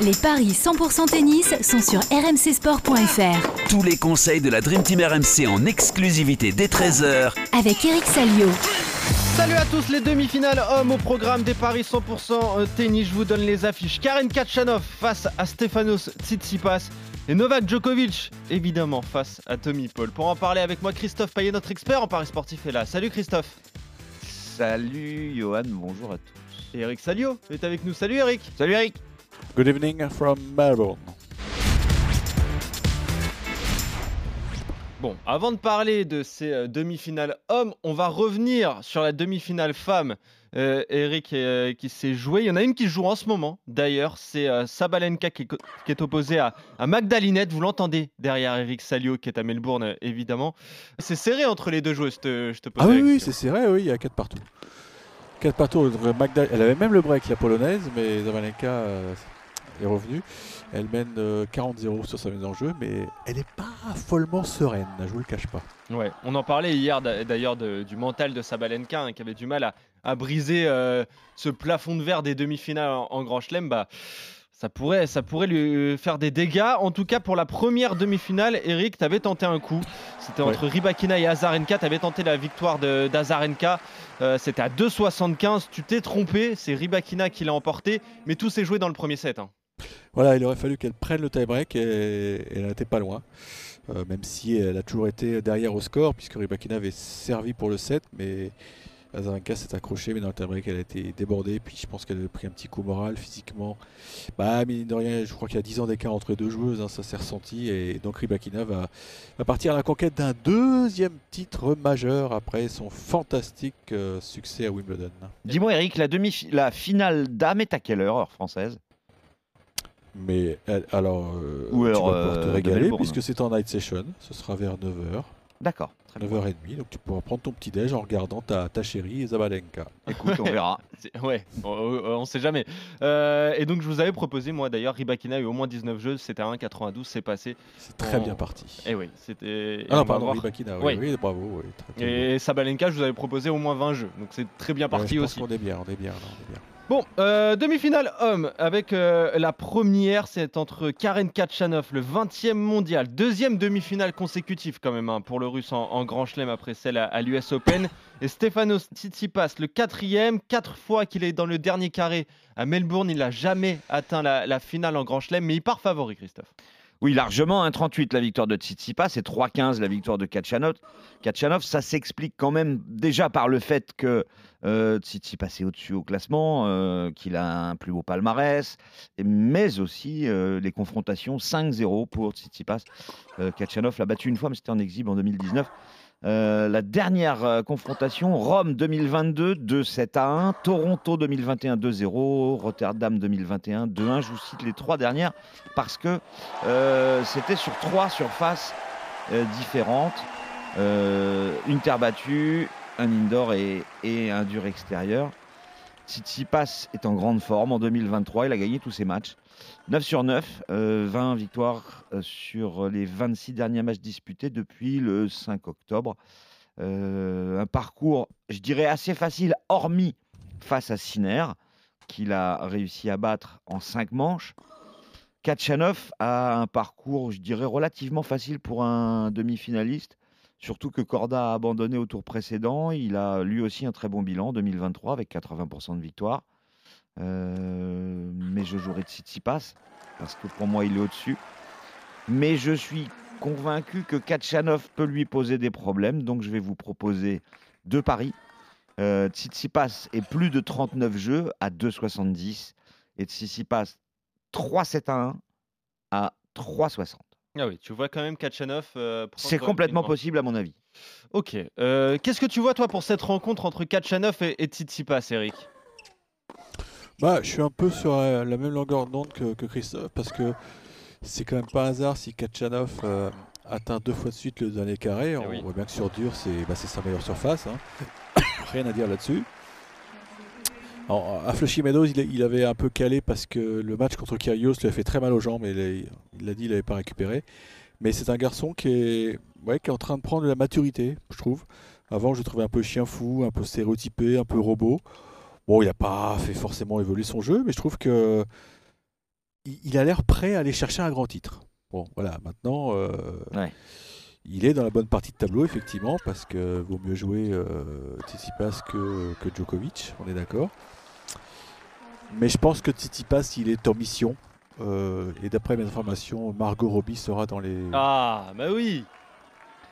Les paris 100% tennis sont sur rmcsport.fr. Tous les conseils de la Dream Team RMC en exclusivité dès 13h Avec Eric Salio. Salut à tous les demi-finales hommes au programme des paris 100% tennis. Je vous donne les affiches. Karen Kachanov face à Stefanos Tsitsipas et Novak Djokovic évidemment face à Tommy Paul. Pour en parler avec moi, Christophe Payet, notre expert en paris sportif est là. Salut Christophe. Salut Johan, bonjour à tous. Et Eric Salio est avec nous. Salut Eric. Salut Eric. Good evening from Melbourne. Bon, avant de parler de ces euh, demi-finales hommes, on va revenir sur la demi-finale femme. Euh, Eric euh, qui s'est joué. Il y en a une qui joue en ce moment. D'ailleurs, c'est euh, Sabalenka qui est, co- qui est opposée à, à Magdalinette. Vous l'entendez derrière Eric Salio qui est à Melbourne, évidemment. C'est serré entre les deux joueuses. Je te, je te pose Ah oui, oui, c'est serré, oui, il y a 4 partout. 4 partout. Magda... Elle avait même le break, la polonaise, mais Zabalenka euh, est revenue. Elle mène euh, 40-0 sur sa mise en jeu, mais elle n'est pas follement sereine, je vous le cache pas. Ouais, on en parlait hier d'a- d'ailleurs du mental de Sabalenka hein, qui avait du mal à, à briser euh, ce plafond de verre des demi-finales en, en Grand Chelem. Bah, ça pourrait, ça pourrait lui faire des dégâts. En tout cas, pour la première demi-finale, Eric, tu avais tenté un coup. C'était Ouais. entre Ribakina et Azarenka. Tu avais tenté la victoire d'Azarenka. Euh, C'était à 2,75. Tu t'es trompé. C'est Ribakina qui l'a emporté. Mais tout s'est joué dans le premier set. hein. Voilà, il aurait fallu qu'elle prenne le tie-break et, elle n'était pas loin. Euh, même si elle a toujours été derrière au score, puisque Rybakina avait servi pour le 7, mais Azarenka s'est accrochée, mais dans le tie-break, elle a été débordée. Puis je pense qu'elle a pris un petit coup moral physiquement. Bah, mine de rien, je crois qu'il y a 10 ans d'écart entre les deux joueuses, hein, ça s'est ressenti. Et donc Rybakina va, va partir à la conquête d'un deuxième titre majeur après son fantastique euh, succès à Wimbledon. Dis-moi Eric, la, demi la finale dame est à quelle heure, heure française? Mais elle- alors, euh, Ou tu vas pouvoir te euh, régaler Melbourne. puisque c'est en night session. Ce sera vers 9h, D'accord. très bien. 9h30. Donc tu pourras prendre ton petit déj en regardant ta, ta chérie Zabalenka. Écoute, on verra. C'est- Ouais, on, on- on sait jamais. Euh, et donc, je vous avais proposé, moi d'ailleurs, Ribakina a eu au moins 19 jeux. C'était à 1,92. C'est passé. C'est très bien parti. Et oui, c'était. Ah on non, va pardon, voir. Rybakina, Oui. oui, oui, bravo. oui, très, très bien. Et Sabalenka, je vous avais proposé au moins 20 jeux. Donc c'est très bien Ouais, parti je pense aussi. qu'on est bien, on est bien, là, on est bien. Bon, euh, demi-finale homme avec euh, la première, c'est entre Karen Kachanov, le 20e mondial, deuxième demi-finale consécutive quand même hein, pour le russe en, Grand Chelem après celle à, à l'US Open. Et Stefanos Tsitsipas, le quatrième, quatre fois qu'il est dans le dernier carré à Melbourne, il n'a jamais atteint la, la finale en Grand Chelem, mais il part favori, Christophe. Oui, largement, 1,38 la victoire de Tsitsipas et 3,15 la victoire de Kachanov. Kachanov, ça s'explique quand même déjà par le fait que euh, Tsitsipas est au-dessus au classement, euh, qu'il a un plus beau palmarès, mais aussi euh, les confrontations 5-0 pour Tsitsipas. Kachanov l'a battu une fois, mais c'était en exhibe en 2019. Euh, la dernière euh, confrontation, Rome 2022, 2-7 à 1, Toronto 2021, 2-0, Rotterdam 2021, 2-1. Je vous cite les trois dernières parce que euh, c'était sur trois surfaces différentes. Une terre battue, un indoor et, et un dur extérieur. Tsitsipas est en grande forme en 2023, il a gagné tous ses matchs. 9 sur 9, euh, 20 victoires euh, sur les 26 derniers matchs disputés depuis le 5 octobre. Euh, un parcours, je dirais, assez facile, hormis face à Sinner, qu'il a réussi à battre en 5 manches. Kachanov a un parcours, je dirais, relativement facile pour un demi-finaliste. Surtout que Corda a abandonné au tour précédent. Il a lui aussi un très bon bilan en 2023 avec 80% de victoire. Euh, mais je jouerai Tsitsipas parce que pour moi il est au-dessus. Mais je suis convaincu que Kachanov peut lui poser des problèmes. Donc je vais vous proposer deux paris. Euh, Tsitsipas est plus de 39 jeux à 2,70 et Tsitsipas 3,7 à 1 à 3,60. Ah oui, tu vois quand même Kachanov. euh, C'est complètement possible à mon avis. Ok. euh, Qu'est-ce que tu vois toi pour cette rencontre entre Kachanov et, et Tsitsipas, Eric? Bah, je suis un peu sur euh, la même longueur d'onde que, que Christophe parce que c'est quand même pas un hasard si Kachanov euh, atteint deux fois de suite le dernier carré. On oui. voit bien que sur dur, c'est bah, sa meilleure surface. hein. Rien à dire là-dessus. À Flushing Meadows, il, avait un peu calé parce que le match contre Kyrgios lui a fait très mal aux jambes et il l'a dit, il n'avait pas récupéré. Mais c'est un garçon qui est, ouais, qui est en train de prendre de la maturité, je trouve. Avant, je le trouvais un peu chien fou, un peu stéréotypé, un peu robot. Bon, il n'a pas fait forcément évoluer son jeu, mais je trouve que il, a l'air prêt à aller chercher un grand titre. Bon, voilà, maintenant, euh, Ouais. il est dans la bonne partie de tableau, effectivement, parce que vaut mieux jouer euh, Tsitsipas que, que Djokovic, on est d'accord. Mais je pense que Tsitsipas, il est en mission. euh, et d'après mes informations, Margot Robbie sera dans les. Ah, bah oui.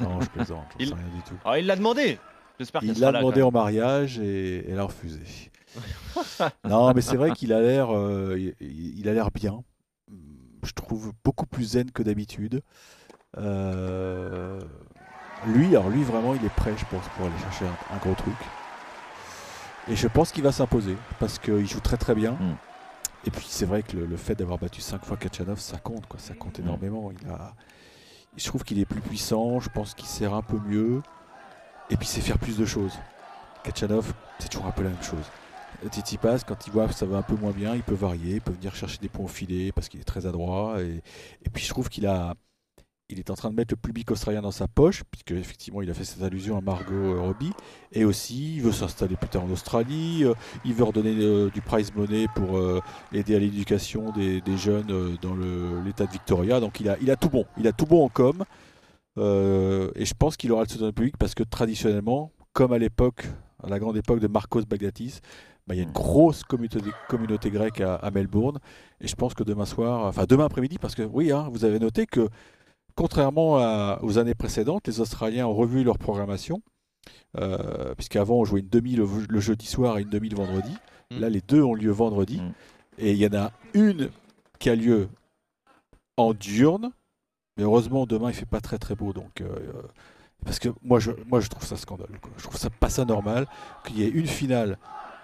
Non, je plaisante, j'en Il- rien du tout. Alors, il l'a demandé. J'espère Il l'a demandé en mariage et elle a refusé. non, mais c'est vrai qu'il a l'air, euh, il, il a l'air bien. Je trouve beaucoup plus zen que d'habitude. Euh, lui, alors lui vraiment, il est prêt, je pense, pour aller chercher un, un gros truc. Et je pense qu'il va s'imposer parce qu'il joue très très bien. Mm. Et puis c'est vrai que le, le fait d'avoir battu 5 fois Kachanov, ça compte, quoi. Ça compte Mm. énormément. Il a, je trouve qu'il est plus puissant. Je pense qu'il sert un peu mieux. Et puis c'est faire plus de choses. Kachanov, c'est toujours un peu la même chose. Tsitsipas, quand il voit que ça va un peu moins bien, il peut varier, il peut venir chercher des points au filet parce qu'il est très adroit. Et, puis je trouve qu'il a, il est en train de mettre le public australien dans sa poche, puisque effectivement il a fait cette allusion à Margot euh, Robbie. Et aussi, il veut s'installer plus tard en Australie, euh, il veut redonner euh, du prize money pour aider à l'éducation des, des jeunes dans l'état de Victoria. Donc il a, il a tout bon, il a tout bon en com. Euh, et je pense qu'il aura le soutien du public parce que traditionnellement, comme à l'époque, à la grande époque de Marcos Bagdatis, bah, il y a une Mm. grosse communauté, communauté grecque à, à Melbourne. Et je pense que demain soir, enfin demain après-midi, parce que oui, hein, vous avez noté que contrairement à- aux années précédentes, les Australiens ont revu leur programmation. Euh, Puisqu'avant, on jouait une demi le, le jeudi soir et une demi le vendredi. Mm. Là, les deux ont lieu vendredi. Mm. Et il y en a une qui a lieu en diurne. Mais heureusement, demain, il fait pas très très beau. Donc, euh, parce que moi je, moi, je trouve ça scandaleux. quoi. Je trouve ça pas ça normal qu'il y ait une finale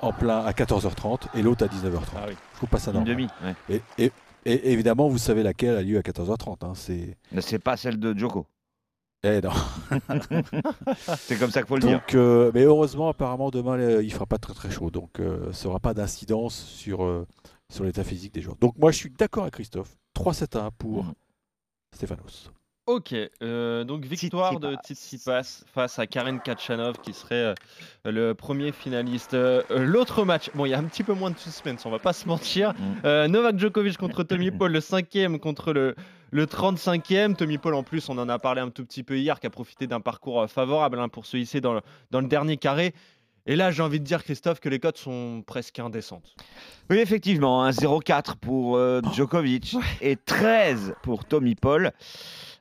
en plein à 14h30 et l'autre à 19h30. Ah oui. Je trouve pas ça Une normal. demi. ouais. Et, et- et évidemment, vous savez laquelle a lieu à 14h30. hein, c'est. Mais c'est pas celle de Joko. Eh non. C'est comme ça qu'il faut le dire. Euh, mais heureusement, apparemment, demain, euh, il fera pas très très chaud. Donc, euh, ça aura pas d'incidence sur, euh, sur l'état physique des joueurs. Donc, moi, je suis d'accord avec Christophe. 3-7-1 pour Mhm. Stéphanos. Ok, euh, donc victoire de Tsitsipas. Tsitsipas face à Karen Kachanov qui serait euh, le premier finaliste. Euh, L'autre match, bon, il y a un petit peu moins de suspense, on va pas se mentir. Mm. Euh, Novak Djokovic contre Tommy Paul, le cinquième contre le, le 35e. Tommy Paul, en plus, on en a parlé un tout petit peu hier, qui a profité d'un parcours favorable hein, pour se hisser dans le, dans le dernier carré. Et là, j'ai envie de dire, Christophe, que les cotes sont presque indécentes. Oui, effectivement, un 0,4 pour euh, Djokovic et 13 pour Tommy Paul.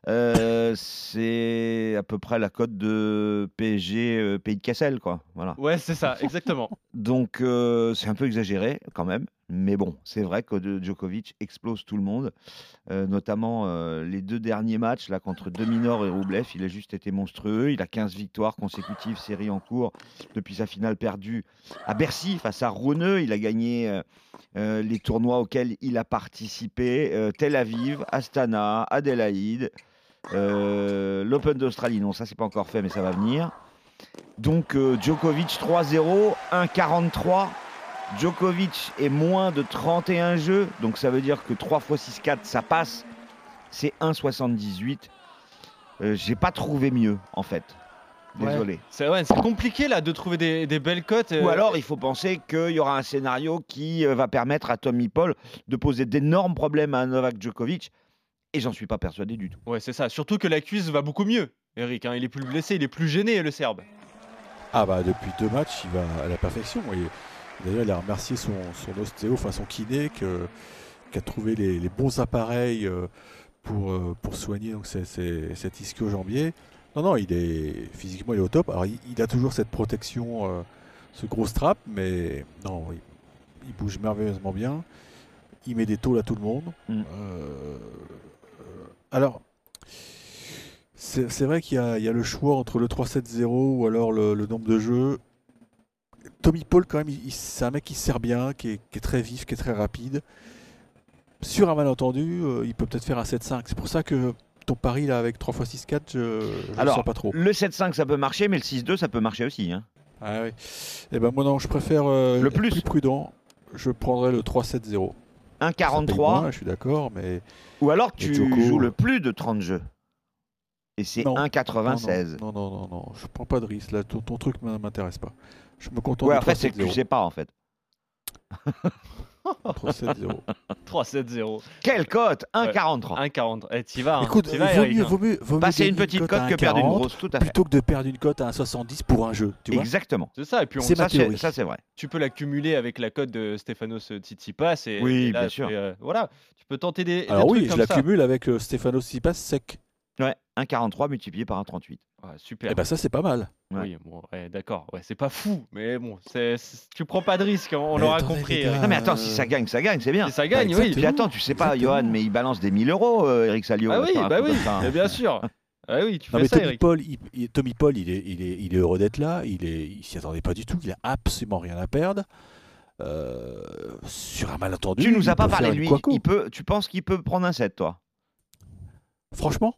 Euh, c'est à peu près la cote de PSG euh, Pays de Cassel, quoi. Voilà. Ouais, c'est ça, exactement. Donc euh, c'est un peu exagéré quand même, mais bon, c'est vrai que Djokovic explose tout le monde, notamment les deux derniers matchs là contre Dominor et Roublev, il a juste été monstrueux. Il a 15 victoires consécutives, série en cours depuis sa finale perdue à Bercy face à Rouneux. Il a gagné les tournois auxquels il a participé Tel Aviv, Astana, Adélaïde, l'Open d'Australie. Non, ça c'est pas encore fait, mais ça va venir. Donc Djokovic 3-0, 1-43. Djokovic est moins de 31 jeux, donc ça veut dire que 3 x 6-4 ça passe. C'est 1,78. Euh, J'ai pas trouvé mieux en fait. Ouais. Désolé. C'est ouais, compliqué là de trouver des, des belles cotes. Ou euh, alors il faut penser qu'il y aura un scénario qui euh, va permettre à Tommy Paul de poser d'énormes problèmes à Novak Djokovic. Et j'en suis pas persuadé du tout. Ouais, c'est ça. Surtout que la cuisse va beaucoup mieux, Eric. hein. Il est plus blessé, il est plus gêné, le Serbe. Ah bah depuis deux matchs, il va à la perfection. Et D'ailleurs, il a remercié son, son ostéo, enfin son kiné, que- qui a trouvé les, les bons appareils euh, pour, euh, pour soigner donc, cet ischio-jambier. Non, non, il est physiquement il est au top. Alors il, il a toujours cette protection, euh, ce gros strap, mais non, il, il bouge merveilleusement bien. Il met des tôles à tout le monde. Mm. Euh, alors, c'est vrai qu'il y, a- il y a le choix entre le 3-7-0 ou alors le, le nombre de jeux. Tommy Paul, quand même, c'est un mec qui se sert bien, qui est, qui est très vif, qui est très rapide. Sur un malentendu, euh, il peut peut-être faire un 7-5. C'est pour ça que ton pari là avec 3 x 6-4, je ne Alors, sens pas trop. Le 7-5 ça peut marcher, mais le 6-2 ça peut marcher aussi. hein. Ah oui. Eh ben moi non, je préfère euh, Le plus. prudent. Je prendrais le 3-7-0. Ça paye 1,43. moins, je suis d'accord, mais Ou alors tu joues le plus de 30 jeux. Et c'est Non. 1,96. Non, non, non, non, non, je prends pas de risque. Là, ton, ton truc ne m'intéresse pas. Je me contente Ouais, du après c'est que tu 3-7-0. sais pas en fait. Entre 7-0. 3-7-0. Quelle cote? 1,43. 1,40. Eh, t'y vas. hein. Écoute, T'y vas, vaut Eric, mieux, hein. vaut mieux, vaut mieux Passer une petite cote que perdre une 1,40 grosse, tout à fait. Plutôt que de perdre une cote à 1,70 pour un jeu, tu vois. Exactement. C'est ça. Et puis on, C'est Ça, ma c'est théorie. ça, c'est vrai. tu peux l'accumuler avec la cote de Stefanos Tsitsipas. Et, Oui, et là, bien sûr. c'est, euh, voilà. Tu peux tenter des. des Alors oui, trucs je comme ça. l'accumule avec euh, Stefano Tsitsipas sec. Ouais, 1,43 multiplié par 1,38. Ouais, super. Et ben ça c'est pas mal. Ouais. Oui, bon, ouais, d'accord. Ouais, c'est pas fou, mais bon, c'est, c'est- tu prends pas de risque, on, on Mais l'aura attendez, compris. les Eric. gars. Non mais attends, Euh, si ça gagne, ça gagne, c'est bien. Si ça gagne, Bah, oui. Puis attends, tu sais pas, Exactement. Johan, mais il balance des 1000 euros, euh, Eric Salio. Ah là, oui, un bah coup oui, comme ça, hein. mais bien sûr. Ah oui, tu Non fais mais ça, Tommy Eric. Paul, il, il- Tommy Paul, il est, il est, il est heureux d'être là. Il est, il s'y attendait pas du tout. Il a absolument rien à perdre. Euh, sur un malentendu. Tu nous il as pas peut parlé faire de une lui. couaco. Il peut, tu penses qu'il peut prendre un 7, toi? Franchement,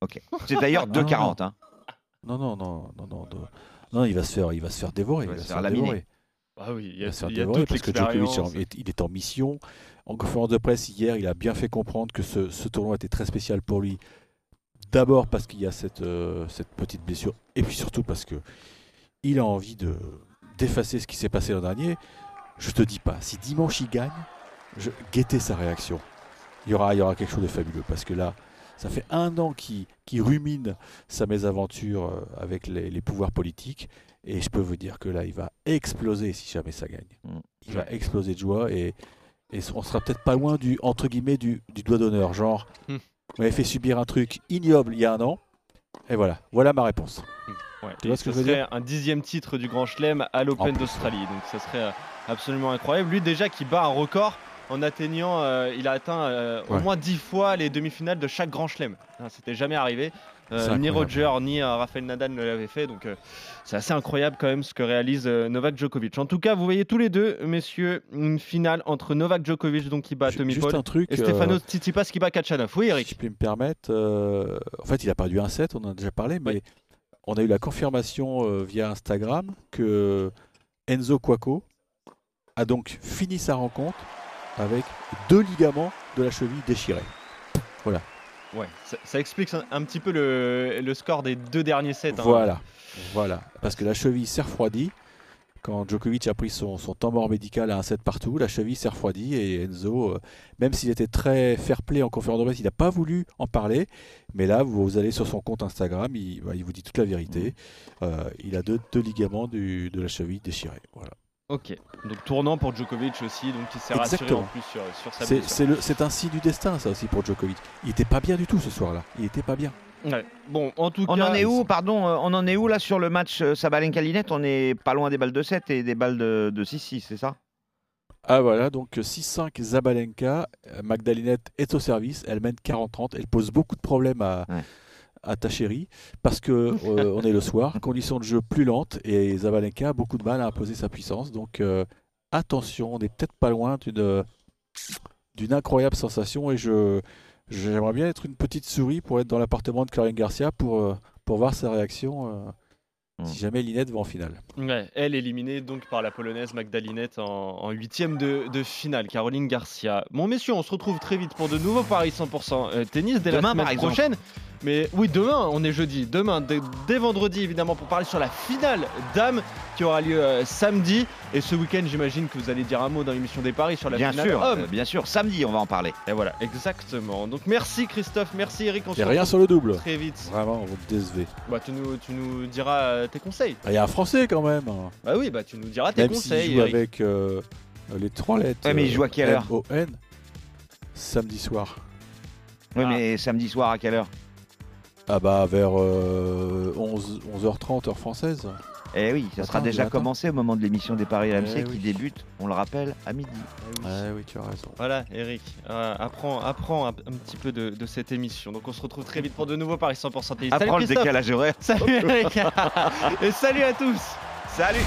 Ok. C'est d'ailleurs Ah, non, 2,40. Hein. non, non, non, non, non, non, non, il va se faire, il va se faire dévorer. Il va se faire laminer. dévorer. Ah oui, il y Il a, va se faire il y a toute parce que Djokovic il est en mission. En conférence de presse hier, il a bien fait comprendre que ce, ce tournoi était très spécial pour lui. D'abord parce qu'il y a cette, euh, cette petite blessure, et puis surtout parce que il a envie de d'effacer ce qui s'est passé l'an dernier. Je te dis pas, si dimanche il gagne, je, guettez sa réaction. Il y aura, il y aura quelque chose de fabuleux parce que là, ça fait un an qu'il qu'il rumine sa mésaventure euh, avec les, les pouvoirs politiques. Et je peux vous dire que là, il va exploser si jamais ça gagne. Mm. Il va exploser de joie et, et on sera peut-être pas loin du entre guillemets du, du doigt d'honneur. Genre, Mm. on m'avait fait subir un truc ignoble il y a un an. Et voilà, voilà ma réponse. Ouais, Tu vois ce que je veux serait un dixième titre du Grand Chelem à l'Open d'Australie. Donc ça serait euh, absolument incroyable. Lui déjà qui bat un record en atteignant, euh, il a atteint euh, au moins dix fois les demi-finales de chaque Grand Chelem. Hein, C'était jamais arrivé. Euh, ni. Roger ni Rafael Nadal ne l'avaient fait. Donc c'est assez incroyable quand même ce que réalise Novak Djokovic. En tout cas, vous voyez tous les deux, messieurs, une finale entre Novak Djokovic donc qui bat Tommy Paul truc. et Stefanos Tsitsipas qui bat Kachanov. Oui, Si Eric. je peux me permettre, en fait, il a perdu un set, on en a déjà parlé, mais Oui. on a eu la confirmation via Instagram que Enzo Cuoco a donc fini sa rencontre avec deux ligaments de la cheville déchirés. Ouais, ça, ça explique un, un petit peu le, le score des deux derniers sets. hein. Voilà, voilà. Parce que la cheville s'est refroidie. Quand Djokovic a pris son, son temps mort médical à un set partout, la cheville s'est refroidie et Enzo, euh, même s'il était très fair-play en conférence de presse, il n'a pas voulu en parler. Mais là, vous, vous allez sur son compte Instagram, il, bah, il vous dit toute la vérité. Euh, il a deux, deux ligaments du- de la cheville déchirés. Voilà. Ok, donc tournant pour Djokovic aussi, donc il s'est rassuré en plus sur, sur sa C'est- blessure. C'est le- c'est un signe du destin, ça aussi, pour Djokovic. Il n'était pas bien du tout ce soir-là. Il n'était pas bien. Ouais. Bon, en tout On cas, en est où, pardon, euh, on en est où là sur le match euh, Sabalenka-Linette? On est pas loin des balles de 7 et des balles de, de 6-6, c'est ça? Ah voilà, donc 6-5 Zabalenka, euh, Magdalinette est au service, elle mène 40-30, elle pose beaucoup de problèmes à, Ouais. À ta chérie parce que euh, on est le soir, conditions de jeu plus lentes et Zabalenka a beaucoup de mal à imposer sa puissance. Donc euh, attention, on n'est peut-être pas loin d'une d'une incroyable sensation et je j'aimerais bien être une petite souris pour être dans l'appartement de Caroline Garcia pour, euh, pour voir sa réaction euh, Mm. si jamais Linette va en finale. ouais, elle éliminée donc par la polonaise Magdalinette en, huitième de, de finale, Caroline Garcia. Bon messieurs, on se retrouve très vite pour de nouveaux paris 100% euh, tennis dès Demain, la semaine par exemple. prochaine. Mais oui, demain, on est jeudi. Demain, dès, dès vendredi évidemment, pour parler sur la finale dames qui aura lieu euh, samedi. Et ce week-end, j'imagine que vous allez dire un mot dans l'émission des paris sur la Bien finale sûr, euh, bien sûr. Samedi, on va en parler. Et voilà, exactement. Donc merci Christophe, merci Eric. On se Et rien retrouve sur le double. très vite. Vraiment, vous me décevez. Bah, tu, nous, tu nous diras euh, tes conseils. Ah, Il y a un Français quand même. Bah oui, bah tu nous diras tes Même conseils. joue Eric. avec euh, les trois lettres. Ouais, mais il joue à quelle heure samedi soir. Oui, Ah. mais samedi soir à quelle heure? Ah bah vers euh, 11, 11h30 heure française. Eh oui, ça sera déjà commencé au moment de l'émission des paris RMC Eh qui oui. débute, on le rappelle, à midi. Ouais, oui, tu as raison. Voilà, Eric, euh, apprends, apprends un, un petit peu de, de cette émission. Donc on se retrouve très vite pour de nouveaux paris 100% tennis. Salut Apprends le Christophe. décalage horaire. Salut Eric. Et salut à tous. Salut